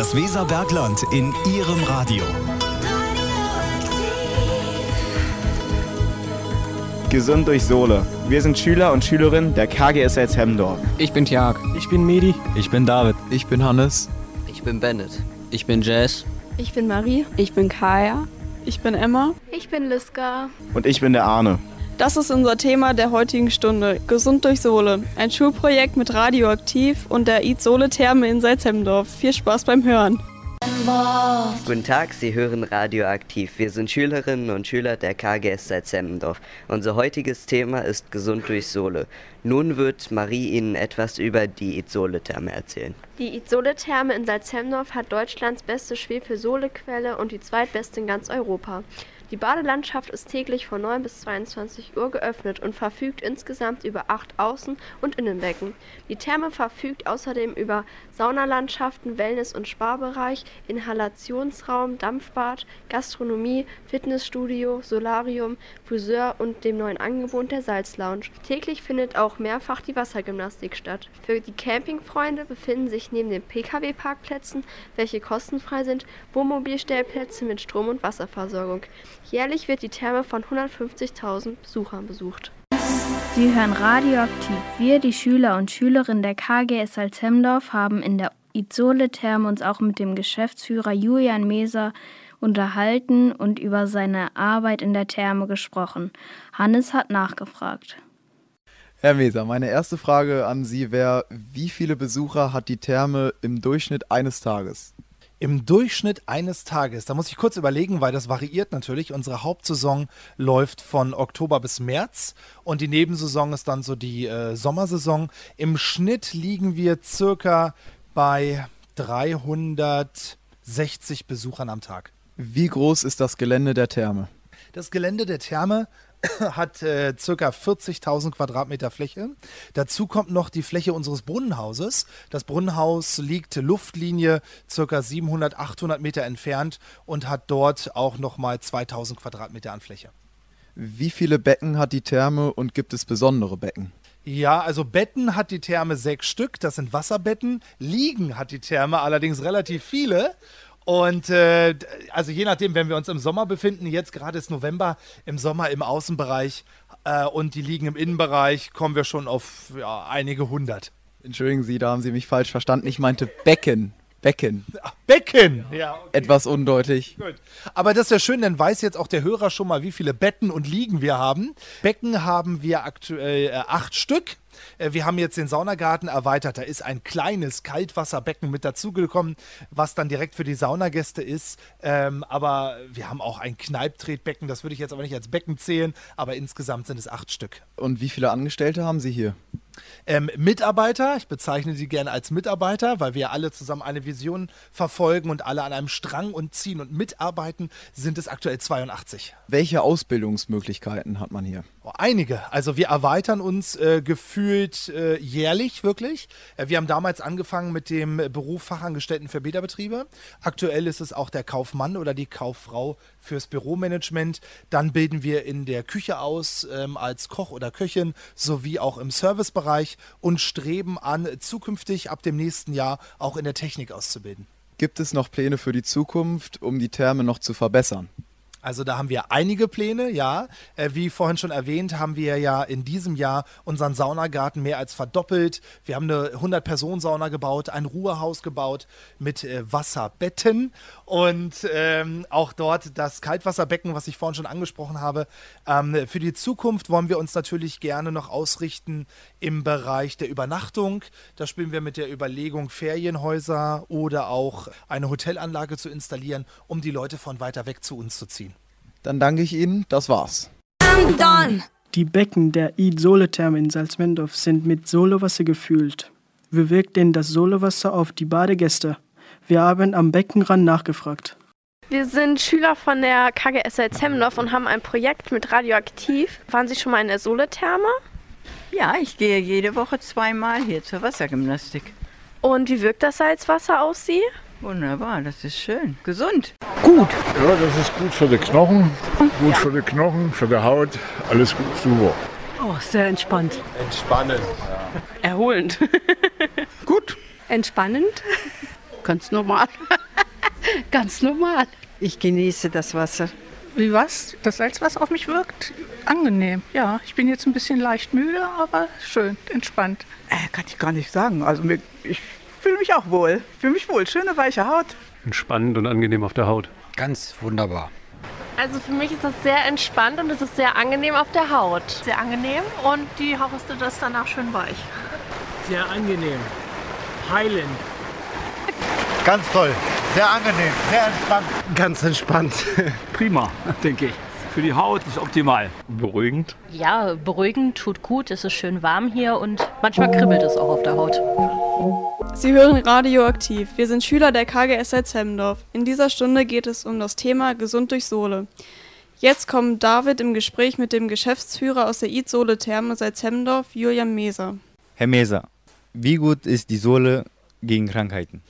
Das Weserbergland in Ihrem Radio. Gesund durch Sohle. Wir sind Schüler und Schülerinnen der KGSS Hemmendorf. Ich bin Tjag. Ich bin Medi. Ich bin David. Ich bin Hannes. Ich bin Bennett. Ich bin Jazz. Ich bin Marie. Ich bin Kaya. Ich bin Emma. Ich bin Liska. Und ich bin der Arne. Das ist unser Thema der heutigen Stunde. Gesund durch Sohle. Ein Schulprojekt mit Radioaktiv und der Eat Sohle Therme in Salzhemmendorf. Viel Spaß beim Hören. Guten Tag, Sie hören Radioaktiv. Wir sind Schülerinnen und Schüler der KGS Salzhemmendorf. Unser heutiges Thema ist Gesund durch Sohle. Nun wird Marie Ihnen etwas über die Itzole-Therme erzählen. Die Itzole-Therme in Salzhemmendorf hat Deutschlands beste Schwefel-Sohle-Quelle und die zweitbeste in ganz Europa. Die Badelandschaft ist täglich von 9 bis 22 Uhr geöffnet und verfügt insgesamt über acht Außen- und Innenbecken. Die Therme verfügt außerdem über Saunalandschaften, Wellness- und Sparbereich, Inhalationsraum, Dampfbad, Gastronomie, Fitnessstudio, Solarium, Friseur und dem neuen Angebot der Salzlounge. Täglich findet auch mehrfach die Wassergymnastik statt. Für die Campingfreunde befinden sich neben den Pkw-Parkplätzen, welche kostenfrei sind, Wohnmobilstellplätze mit Strom- und Wasserversorgung. Jährlich wird die Therme von 150.000 Besuchern besucht. Sie hören Radioaktiv. Wir, die Schüler und Schülerinnen der KGS Salzhemdorf, haben in der Izole-Therme uns auch mit dem Geschäftsführer Julian Meser unterhalten und über seine Arbeit in der Therme gesprochen. Hannes hat nachgefragt. Herr Meser, meine erste Frage an Sie wäre, wie viele Besucher hat die Therme im Durchschnitt eines Tages? Im Durchschnitt eines Tages, da muss ich kurz überlegen, weil das variiert natürlich. Unsere Hauptsaison läuft von Oktober bis März und die Nebensaison ist dann so die äh, Sommersaison. Im Schnitt liegen wir circa bei 360 Besuchern am Tag. Wie groß ist das Gelände der Therme? Das Gelände der Therme hat äh, circa 40.000 Quadratmeter Fläche. Dazu kommt noch die Fläche unseres Brunnenhauses. Das Brunnenhaus liegt Luftlinie circa 700, 800 Meter entfernt und hat dort auch nochmal 2.000 Quadratmeter an Fläche. Wie viele Becken hat die Therme und gibt es besondere Becken? Ja, also Betten hat die Therme sechs Stück, das sind Wasserbetten. Liegen hat die Therme allerdings relativ viele. Und äh, also je nachdem, wenn wir uns im Sommer befinden, jetzt gerade ist November, im Sommer im Außenbereich äh, und die liegen im Innenbereich, kommen wir schon auf ja, einige hundert. Entschuldigen Sie, da haben Sie mich falsch verstanden. Ich meinte Becken. Becken. Ach, Becken! Ja, okay. Etwas undeutlich. Gut. Aber das ist ja schön, dann weiß jetzt auch der Hörer schon mal, wie viele Betten und Liegen wir haben. Becken haben wir aktuell äh, acht Stück. Äh, wir haben jetzt den Saunagarten erweitert. Da ist ein kleines Kaltwasserbecken mit dazugekommen, was dann direkt für die Saunagäste ist. Ähm, aber wir haben auch ein Kneiptretbecken. Das würde ich jetzt aber nicht als Becken zählen. Aber insgesamt sind es acht Stück. Und wie viele Angestellte haben Sie hier? Ähm, Mitarbeiter, ich bezeichne sie gerne als Mitarbeiter, weil wir alle zusammen eine Vision verfolgen und alle an einem Strang und ziehen und mitarbeiten, sind es aktuell 82. Welche Ausbildungsmöglichkeiten hat man hier? Oh, einige. Also wir erweitern uns äh, gefühlt äh, jährlich wirklich. Äh, wir haben damals angefangen mit dem Beruf Fachangestellten für Bäderbetriebe. Aktuell ist es auch der Kaufmann oder die Kauffrau fürs Büromanagement. Dann bilden wir in der Küche aus ähm, als Koch oder Köchin sowie auch im Servicebereich und streben an, zukünftig ab dem nächsten Jahr auch in der Technik auszubilden. Gibt es noch Pläne für die Zukunft, um die Therme noch zu verbessern? Also da haben wir einige Pläne, ja. Äh, wie vorhin schon erwähnt, haben wir ja in diesem Jahr unseren Saunagarten mehr als verdoppelt. Wir haben eine 100-Personen-Sauna gebaut, ein Ruhehaus gebaut mit äh, Wasserbetten und ähm, auch dort das Kaltwasserbecken, was ich vorhin schon angesprochen habe. Ähm, für die Zukunft wollen wir uns natürlich gerne noch ausrichten im Bereich der Übernachtung. Da spielen wir mit der Überlegung, Ferienhäuser oder auch eine Hotelanlage zu installieren, um die Leute von weiter weg zu uns zu ziehen. Dann danke ich Ihnen, das war's. Die Becken der Id-Sole-Therme in Salzmendorf sind mit Solewasser gefüllt. Wie wirkt denn das Solewasser auf die Badegäste? Wir haben am Beckenrand nachgefragt. Wir sind Schüler von der KGS Salzhemmendorf und haben ein Projekt mit Radioaktiv. Waren Sie schon mal in der Sole-Therme? Ja, ich gehe jede Woche zweimal hier zur Wassergymnastik. Und wie wirkt das Salzwasser auf Sie? Wunderbar, das ist schön. Gesund. Gut. Ja, das ist gut für die Knochen. Gut ja. für die Knochen, für die Haut. Alles gut, super. Oh, sehr entspannt. Entspannend. Ja. Erholend. gut. Entspannend. ganz normal. ganz normal. Ich genieße das Wasser. Wie was? Das Salzwasser auf mich wirkt? Angenehm, ja. Ich bin jetzt ein bisschen leicht müde, aber schön, entspannt. Äh, kann ich gar nicht sagen. Also mir, ich fühle mich auch wohl. Ich fühle mich wohl. Schöne weiche Haut. Entspannend und angenehm auf der Haut. Ganz wunderbar. Also für mich ist das sehr entspannt und es ist sehr angenehm auf der Haut. Sehr angenehm und die Haut ist danach schön weich. Sehr angenehm. Heilend. Ganz toll. Sehr angenehm, sehr entspannt. Ganz entspannt. Prima, denke ich. Für die Haut ist optimal. Beruhigend? Ja, beruhigend, tut gut. Es ist schön warm hier und manchmal kribbelt es auch auf der Haut. Sie hören Radioaktiv. Wir sind Schüler der KGS Hemmendorf. In dieser Stunde geht es um das Thema Gesund durch Sohle. Jetzt kommt David im Gespräch mit dem Geschäftsführer aus der Eat Sohle Therme Salzhemmendorf, Julian Meser. Herr Meser, wie gut ist die Sohle gegen Krankheiten?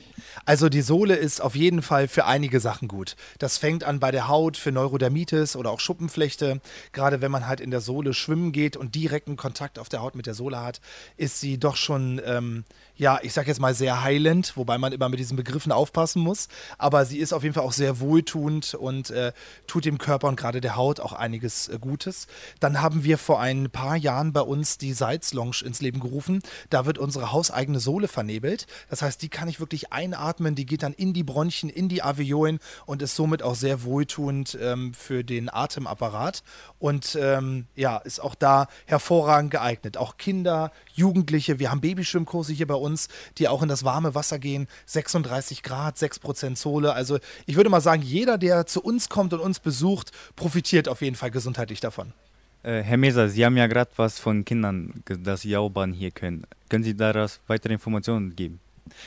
Also die Sohle ist auf jeden Fall für einige Sachen gut. Das fängt an bei der Haut für Neurodermitis oder auch Schuppenflechte. Gerade wenn man halt in der Sohle schwimmen geht und direkten Kontakt auf der Haut mit der Sohle hat, ist sie doch schon ähm, ja, ich sag jetzt mal sehr heilend, wobei man immer mit diesen Begriffen aufpassen muss. Aber sie ist auf jeden Fall auch sehr wohltuend und äh, tut dem Körper und gerade der Haut auch einiges äh, Gutes. Dann haben wir vor ein paar Jahren bei uns die Salzlounge ins Leben gerufen. Da wird unsere hauseigene Sohle vernebelt. Das heißt, die kann ich wirklich einatmen, die geht dann in die Bronchien, in die Alveolen und ist somit auch sehr wohltuend ähm, für den Atemapparat. Und ähm, ja, ist auch da hervorragend geeignet. Auch Kinder, Jugendliche, wir haben Babyschwimmkurse hier bei uns die auch in das warme Wasser gehen. 36 Grad, 6% Sohle. Also ich würde mal sagen, jeder, der zu uns kommt und uns besucht, profitiert auf jeden Fall gesundheitlich davon. Äh, Herr Meser, Sie haben ja gerade was von Kindern, das Jaubahn hier können. Können Sie daraus weitere Informationen geben?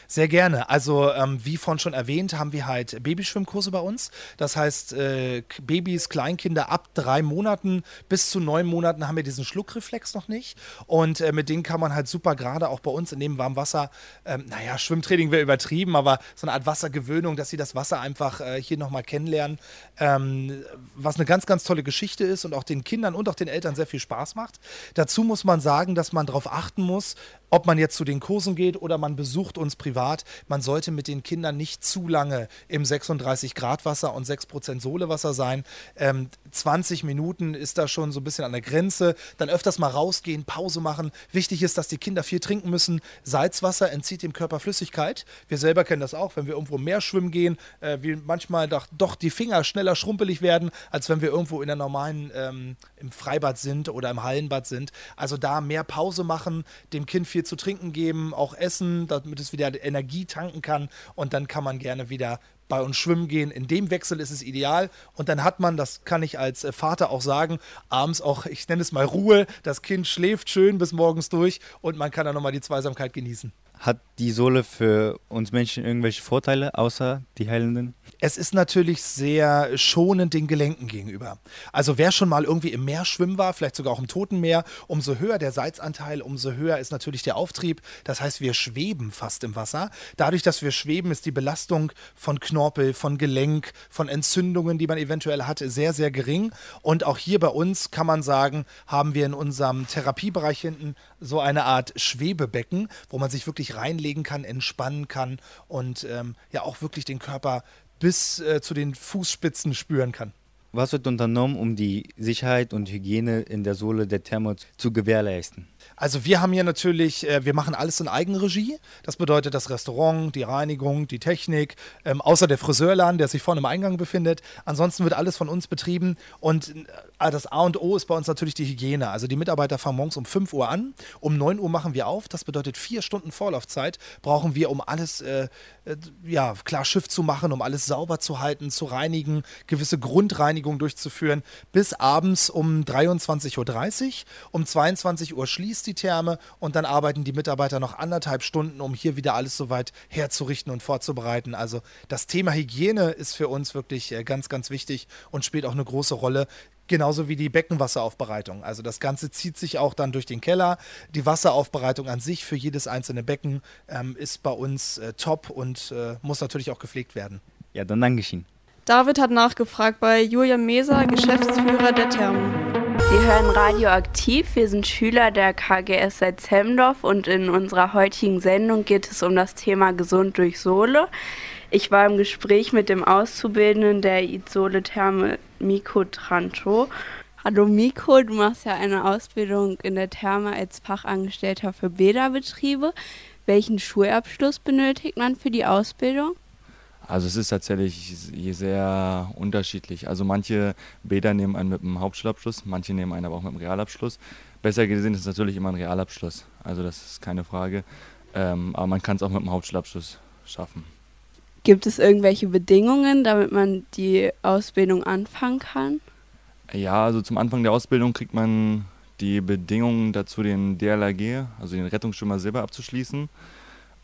Sehr gerne. Also ähm, wie vorhin schon erwähnt, haben wir halt Babyschwimmkurse bei uns. Das heißt, äh, Babys, Kleinkinder ab drei Monaten bis zu neun Monaten haben wir diesen Schluckreflex noch nicht. Und äh, mit denen kann man halt super gerade auch bei uns in dem warmen Wasser, ähm, naja, Schwimmtraining wäre übertrieben, aber so eine Art Wassergewöhnung, dass sie das Wasser einfach äh, hier nochmal kennenlernen. Ähm, was eine ganz, ganz tolle Geschichte ist und auch den Kindern und auch den Eltern sehr viel Spaß macht. Dazu muss man sagen, dass man darauf achten muss, ob man jetzt zu den Kursen geht oder man besucht uns privat, man sollte mit den Kindern nicht zu lange im 36 Grad Wasser und 6% Sohlewasser sein. Ähm, 20 Minuten ist da schon so ein bisschen an der Grenze. Dann öfters mal rausgehen, Pause machen. Wichtig ist, dass die Kinder viel trinken müssen. Salzwasser entzieht dem Körper Flüssigkeit. Wir selber kennen das auch, wenn wir irgendwo mehr schwimmen gehen, äh, wie manchmal doch, doch, die Finger schneller schrumpelig werden, als wenn wir irgendwo in der normalen ähm, im Freibad sind oder im Hallenbad sind. Also da mehr Pause machen, dem Kind viel zu trinken geben, auch essen, damit es wieder Energie tanken kann und dann kann man gerne wieder bei uns schwimmen gehen. In dem Wechsel ist es ideal und dann hat man, das kann ich als äh, Vater auch sagen, abends auch, ich nenne es mal Ruhe, das Kind schläft schön bis morgens durch und man kann dann nochmal die Zweisamkeit genießen. Hat die Sohle für uns Menschen irgendwelche Vorteile, außer die heilenden? Es ist natürlich sehr schonend den Gelenken gegenüber. Also wer schon mal irgendwie im Meer schwimmen war, vielleicht sogar auch im Toten Meer, umso höher der Salzanteil, umso höher ist natürlich der Auftrieb. Das heißt, wir schweben fast im Wasser. Dadurch, dass wir schweben, ist die Belastung von Knorpel, von Gelenk, von Entzündungen, die man eventuell hatte, sehr, sehr gering. Und auch hier bei uns kann man sagen, haben wir in unserem Therapiebereich hinten so eine Art Schwebebecken, wo man sich wirklich reinlegen kann, entspannen kann und ähm, ja auch wirklich den Körper bis äh, zu den Fußspitzen spüren kann. Was wird unternommen, um die Sicherheit und Hygiene in der Sohle der Thermo zu gewährleisten? Also wir haben hier natürlich, äh, wir machen alles in Eigenregie. Das bedeutet das Restaurant, die Reinigung, die Technik, ähm, außer der Friseurladen, der sich vorne im Eingang befindet. Ansonsten wird alles von uns betrieben und äh, das A und O ist bei uns natürlich die Hygiene. Also die Mitarbeiter fangen morgens um 5 Uhr an, um 9 Uhr machen wir auf. Das bedeutet vier Stunden Vorlaufzeit brauchen wir, um alles äh, äh, ja, klar Schiff zu machen, um alles sauber zu halten, zu reinigen, gewisse Grundreinigung durchzuführen, bis abends um 23.30 Uhr. Um 22 Uhr schließt die Therme und dann arbeiten die Mitarbeiter noch anderthalb Stunden, um hier wieder alles soweit herzurichten und vorzubereiten. Also das Thema Hygiene ist für uns wirklich äh, ganz, ganz wichtig und spielt auch eine große Rolle. Genauso wie die Beckenwasseraufbereitung. Also das Ganze zieht sich auch dann durch den Keller. Die Wasseraufbereitung an sich für jedes einzelne Becken ähm, ist bei uns äh, top und äh, muss natürlich auch gepflegt werden. Ja, dann danke ich Ihnen. David hat nachgefragt bei Julian Meser, Geschäftsführer der Thermen. Sie hören Radioaktiv. Wir sind Schüler der KGS Salzhemdorf und in unserer heutigen Sendung geht es um das Thema Gesund durch Sohle. Ich war im Gespräch mit dem Auszubildenden der Isole Therme Miko Tranto. Hallo Miko, du machst ja eine Ausbildung in der Therme als Fachangestellter für Bäderbetriebe. Welchen Schulabschluss benötigt man für die Ausbildung? Also es ist tatsächlich sehr unterschiedlich. Also manche Bäder nehmen einen mit einem Hauptschulabschluss, manche nehmen einen aber auch mit einem Realabschluss. Besser gesehen ist natürlich immer ein Realabschluss. Also das ist keine Frage. Ähm, aber man kann es auch mit einem Hauptschulabschluss schaffen. Gibt es irgendwelche Bedingungen, damit man die Ausbildung anfangen kann? Ja, also zum Anfang der Ausbildung kriegt man die Bedingungen dazu, den DLRG, also den Rettungsschwimmer Silber abzuschließen.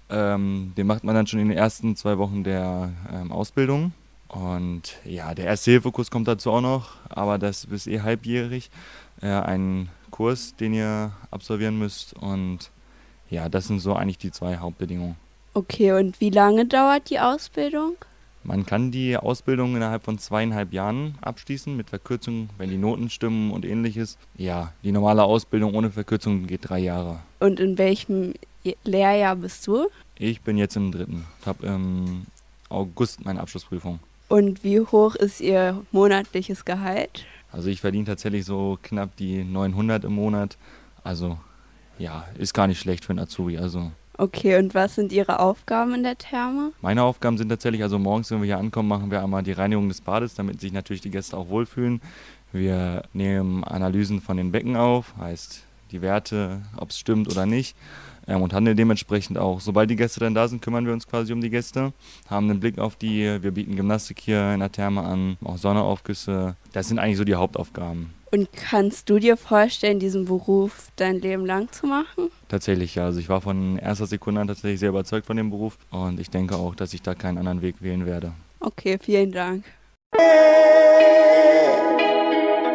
Ähm, den macht man dann schon in den ersten zwei Wochen der ähm, Ausbildung. Und ja, der Erste-Hilfe-Kurs kommt dazu auch noch, aber das ist eh halbjährig. Äh, ein Kurs, den ihr absolvieren müsst. Und ja, das sind so eigentlich die zwei Hauptbedingungen. Okay, und wie lange dauert die Ausbildung? Man kann die Ausbildung innerhalb von zweieinhalb Jahren abschließen, mit Verkürzung, wenn die Noten stimmen und ähnliches. Ja, die normale Ausbildung ohne Verkürzung geht drei Jahre. Und in welchem Lehrjahr bist du? Ich bin jetzt im dritten. Ich habe im August meine Abschlussprüfung. Und wie hoch ist Ihr monatliches Gehalt? Also ich verdiene tatsächlich so knapp die 900 im Monat. Also ja, ist gar nicht schlecht für einen Azubi. Also Okay, und was sind Ihre Aufgaben in der Therme? Meine Aufgaben sind tatsächlich, also morgens, wenn wir hier ankommen, machen wir einmal die Reinigung des Bades, damit sich natürlich die Gäste auch wohlfühlen. Wir nehmen Analysen von den Becken auf, heißt die Werte, ob es stimmt oder nicht ähm, und handeln dementsprechend auch. Sobald die Gäste dann da sind, kümmern wir uns quasi um die Gäste, haben einen Blick auf die, wir bieten Gymnastik hier in der Therme an, auch Sonneaufgüsse. Das sind eigentlich so die Hauptaufgaben. Und kannst du dir vorstellen, diesen Beruf dein Leben lang zu machen? Tatsächlich, ja. Also ich war von erster Sekunde an tatsächlich sehr überzeugt von dem Beruf und ich denke auch, dass ich da keinen anderen Weg wählen werde. Okay, vielen Dank.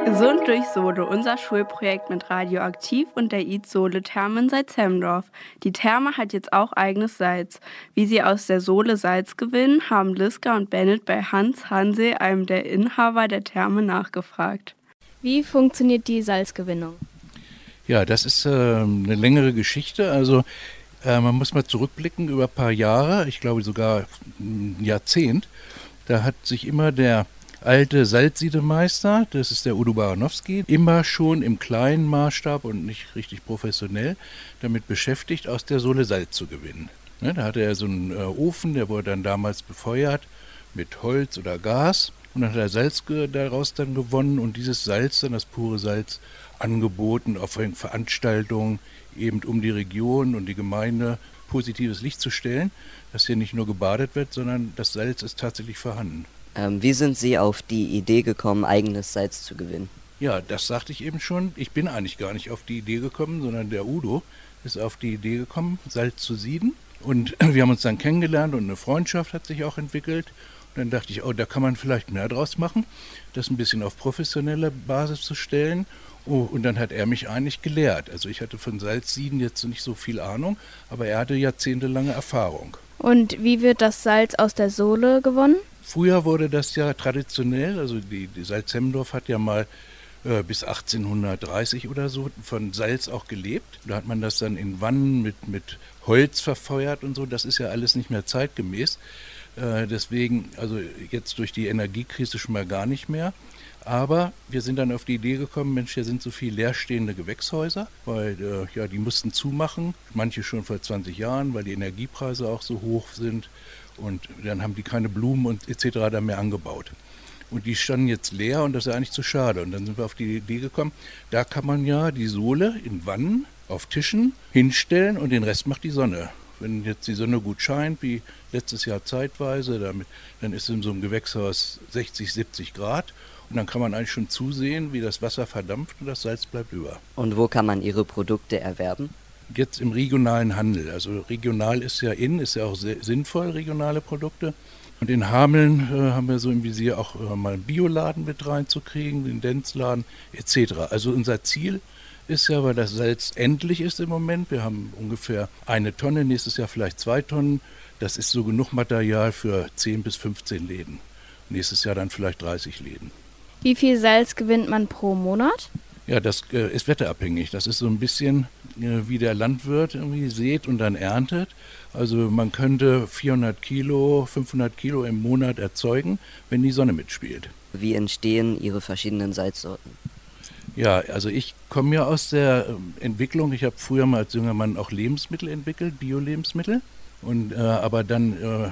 Gesund durch Sole, unser Schulprojekt mit Radioaktiv und der Eat Sole Therme in Salzhemdorf. Die Therme hat jetzt auch eigenes Salz. Wie sie aus der Sole Salz gewinnen, haben Liska und Bennett bei Hans Hanse, einem der Inhaber der Therme, nachgefragt. Wie funktioniert die Salzgewinnung? Ja, das ist äh, eine längere Geschichte. Also äh, man muss mal zurückblicken über ein paar Jahre, ich glaube sogar ein Jahrzehnt. Da hat sich immer der alte Salzsiedemeister, das ist der Udo Baranowski, immer schon im kleinen Maßstab und nicht richtig professionell damit beschäftigt, aus der Sohle Salz zu gewinnen. Ne, da hatte er so einen äh, Ofen, der wurde dann damals befeuert mit Holz oder Gas und dann hat er Salz daraus dann gewonnen und dieses Salz, dann das pure Salz, angeboten auf Veranstaltungen eben um die Region und die Gemeinde positives Licht zu stellen, dass hier nicht nur gebadet wird, sondern das Salz ist tatsächlich vorhanden. Ähm, wie sind Sie auf die Idee gekommen, eigenes Salz zu gewinnen? Ja, das sagte ich eben schon. Ich bin eigentlich gar nicht auf die Idee gekommen, sondern der Udo ist auf die Idee gekommen, Salz zu sieden. Und wir haben uns dann kennengelernt und eine Freundschaft hat sich auch entwickelt. Und dann dachte ich, oh, da kann man vielleicht mehr draus machen, das ein bisschen auf professionelle Basis zu stellen. Oh, und dann hat er mich eigentlich gelehrt. Also ich hatte von Salzsieden jetzt nicht so viel Ahnung, aber er hatte jahrzehntelange Erfahrung. Und wie wird das Salz aus der Sohle gewonnen? Früher wurde das ja traditionell, also die, die Salzhemmendorf hat ja mal äh, bis 1830 oder so von Salz auch gelebt. Da hat man das dann in Wannen mit, mit Holz verfeuert und so. Das ist ja alles nicht mehr zeitgemäß. Äh, deswegen, also jetzt durch die Energiekrise schon mal gar nicht mehr. Aber wir sind dann auf die Idee gekommen, Mensch, hier sind so viele leerstehende Gewächshäuser, weil äh, ja, die mussten zumachen, manche schon vor 20 Jahren, weil die Energiepreise auch so hoch sind. Und dann haben die keine Blumen und etc. da mehr angebaut. Und die standen jetzt leer und das ist eigentlich zu schade. Und dann sind wir auf die Idee gekommen, da kann man ja die Sohle in Wannen auf Tischen hinstellen und den Rest macht die Sonne. Wenn jetzt die Sonne gut scheint, wie letztes Jahr zeitweise, damit, dann ist in so einem Gewächshaus 60, 70 Grad und dann kann man eigentlich schon zusehen, wie das Wasser verdampft und das Salz bleibt über. Und wo kann man Ihre Produkte erwerben? Jetzt im regionalen Handel. Also regional ist ja in, ist ja auch sinnvoll, regionale Produkte. Und in Hameln äh, haben wir so im Visier auch äh, mal einen Bioladen mit reinzukriegen, den Denzladen etc. Also unser Ziel ist ja, weil das Salz endlich ist im Moment. Wir haben ungefähr eine Tonne, nächstes Jahr vielleicht zwei Tonnen. Das ist so genug Material für 10 bis 15 Läden. Nächstes Jahr dann vielleicht 30 Läden. Wie viel Salz gewinnt man pro Monat? Ja, das äh, ist wetterabhängig. Das ist so ein bisschen äh, wie der Landwirt irgendwie sät und dann erntet. Also man könnte 400 Kilo, 500 Kilo im Monat erzeugen, wenn die Sonne mitspielt. Wie entstehen Ihre verschiedenen Salzsorten? Ja, also ich komme ja aus der ähm, Entwicklung. Ich habe früher mal als junger Mann auch Lebensmittel entwickelt, Bio-Lebensmittel. Und, äh, aber dann, äh,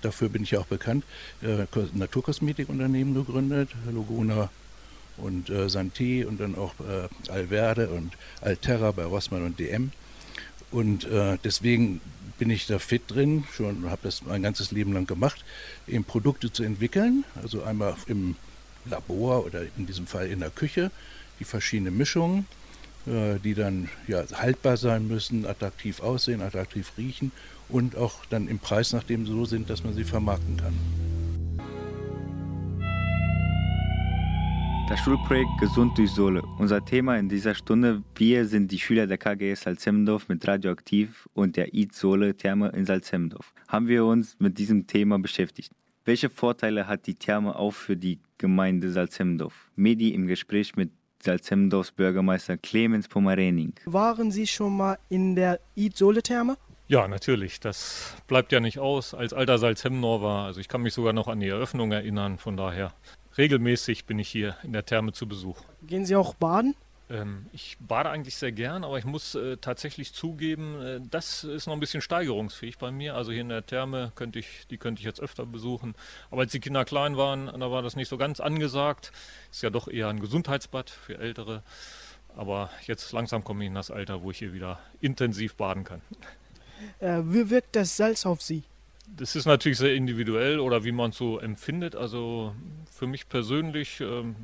dafür bin ich ja auch bekannt, äh, Naturkosmetikunternehmen gegründet, Logona und äh, Santé und dann auch äh, Alverde und Alterra bei Rossmann und DM. Und äh, deswegen bin ich da fit drin, schon habe das mein ganzes Leben lang gemacht, eben Produkte zu entwickeln, also einmal im Labor oder in diesem Fall in der Küche, die verschiedenen Mischungen, äh, die dann ja, haltbar sein müssen, attraktiv aussehen, attraktiv riechen und auch dann im Preis nach dem so sind, dass man sie vermarkten kann. Das Schulprojekt Gesund durch Sohle. Unser Thema in dieser Stunde, wir sind die Schüler der KGS Salzhemmendorf mit Radioaktiv und der IT Sohle Therme in Salzhemmendorf. Haben wir uns mit diesem Thema beschäftigt. Welche Vorteile hat die Therme auch für die Gemeinde Salzhemmendorf? Medi im Gespräch mit Salzhemmendorfs Bürgermeister Clemens Pomerening. Waren Sie schon mal in der IT Sohle Therme? Ja, natürlich. Das bleibt ja nicht aus. Als alter Salzhemmendorfer, also ich kann mich sogar noch an die Eröffnung erinnern, von daher regelmäßig bin ich hier in der Therme zu Besuch. Gehen Sie auch baden? Ähm, ich bade eigentlich sehr gern, aber ich muss äh, tatsächlich zugeben, äh, das ist noch ein bisschen steigerungsfähig bei mir. Also hier in der Therme könnte ich, die könnte ich jetzt öfter besuchen. Aber als die Kinder klein waren, da war das nicht so ganz angesagt. Ist ja doch eher ein Gesundheitsbad für Ältere. Aber jetzt langsam komme ich in das Alter, wo ich hier wieder intensiv baden kann. Äh, wie wirkt das Salz auf Sie? Das ist natürlich sehr individuell oder wie man es so empfindet. Also für mich persönlich ähm,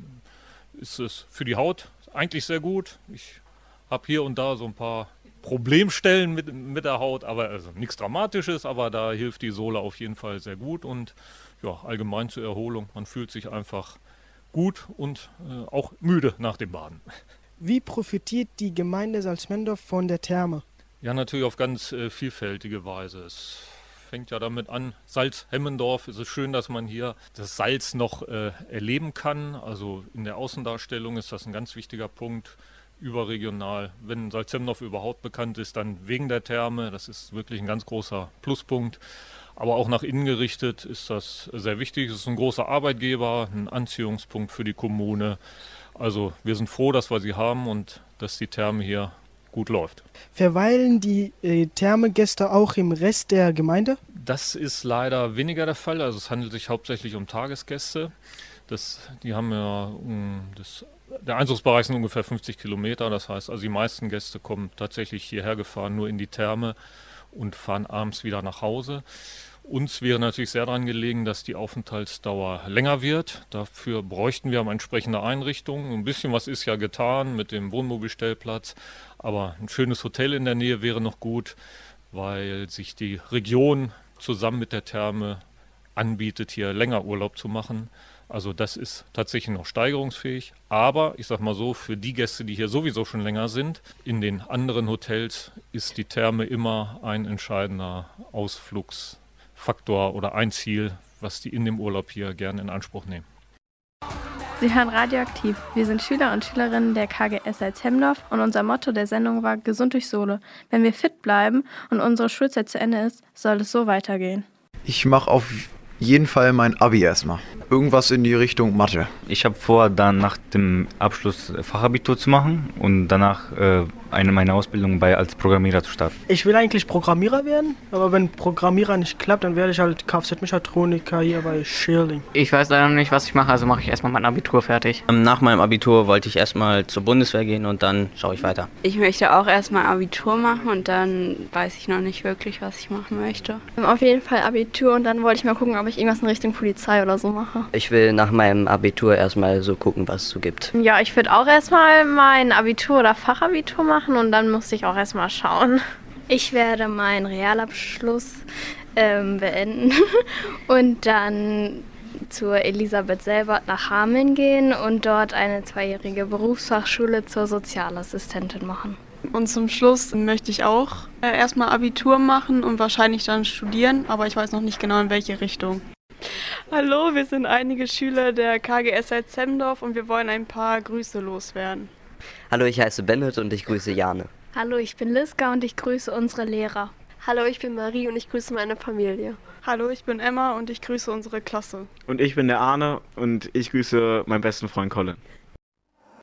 ist es für die Haut eigentlich sehr gut. Ich habe hier und da so ein paar Problemstellen mit, mit der Haut, aber also nichts Dramatisches, aber da hilft die Sohle auf jeden Fall sehr gut und ja, allgemein zur Erholung. Man fühlt sich einfach gut und äh, auch müde nach dem Baden. Wie profitiert die Gemeinde Salzmendorf von der Therme? Ja, natürlich auf ganz äh, vielfältige Weise. Es fängt ja damit an, Salzhemmendorf. Es ist schön, dass man hier das Salz noch äh, erleben kann. Also in der Außendarstellung ist das ein ganz wichtiger Punkt. Überregional. Wenn Salzhemmendorf überhaupt bekannt ist, dann wegen der Therme. Das ist wirklich ein ganz großer Pluspunkt. Aber auch nach innen gerichtet ist das sehr wichtig. Es ist ein großer Arbeitgeber, ein Anziehungspunkt für die Kommune. Also wir sind froh, dass wir sie haben und dass die Therme hier gut läuft. Verweilen die äh, Thermegäste auch im Rest der Gemeinde? Das ist leider weniger der Fall. Also es handelt sich hauptsächlich um Tagesgäste. Das, die haben ja um, das, der Einzugsbereich sind ungefähr 50 Kilometer. Das heißt, also die meisten Gäste kommen tatsächlich hierher gefahren, nur in die Therme und fahren abends wieder nach Hause. Uns wäre natürlich sehr daran gelegen, dass die Aufenthaltsdauer länger wird. Dafür bräuchten wir eine entsprechende Einrichtung. Ein bisschen was ist ja getan mit dem Wohnmobilstellplatz, aber ein schönes Hotel in der Nähe wäre noch gut, weil sich die Region zusammen mit der Therme anbietet, hier länger Urlaub zu machen. Also das ist tatsächlich noch steigerungsfähig. Aber ich sage mal so, für die Gäste, die hier sowieso schon länger sind, in den anderen Hotels ist die Therme immer ein entscheidender Ausflugs. Faktor oder ein Ziel, was die in dem Urlaub hier gerne in Anspruch nehmen. Sie hören Radioaktiv. Wir sind Schüler und Schülerinnen der KGS als Hemdorf und unser Motto der Sendung war Gesund durch Sohle. Wenn wir fit bleiben und unsere Schulzeit zu Ende ist, soll es so weitergehen. Ich mache auf jeden Fall mein Abi erstmal. Irgendwas in die Richtung Mathe. Ich habe vor, dann nach dem Abschluss Fachabitur zu machen und danach äh, eine meiner Ausbildungen bei als Programmierer zu starten. Ich will eigentlich Programmierer werden, aber wenn Programmierer nicht klappt, dann werde ich halt Kfz-Mechatroniker hier bei Schirling. Ich weiß leider noch nicht, was ich mache, also mache ich erstmal mein Abitur fertig. Ähm, nach meinem Abitur wollte ich erstmal zur Bundeswehr gehen und dann schaue ich weiter. Ich möchte auch erstmal Abitur machen und dann weiß ich noch nicht wirklich, was ich machen möchte. Auf jeden Fall Abitur und dann wollte ich mal gucken, ob ich irgendwas in Richtung Polizei oder so mache. Ich will nach meinem Abitur erstmal so gucken, was es so gibt. Ja, ich würde auch erstmal mein Abitur oder Fachabitur machen und dann musste ich auch erstmal schauen. Ich werde meinen Realabschluss ähm, beenden und dann zur Elisabeth Selbert nach Hameln gehen und dort eine zweijährige Berufsfachschule zur Sozialassistentin machen. Und zum Schluss möchte ich auch äh, erstmal Abitur machen und wahrscheinlich dann studieren, aber ich weiß noch nicht genau in welche Richtung. Hallo, wir sind einige Schüler der KGS Zemdorf und wir wollen ein paar Grüße loswerden. Hallo, ich heiße Bennett und ich grüße Jane. Hallo, ich bin Liska und ich grüße unsere Lehrer. Hallo, ich bin Marie und ich grüße meine Familie. Hallo, ich bin Emma und ich grüße unsere Klasse. Und ich bin der Arne und ich grüße meinen besten Freund Colin.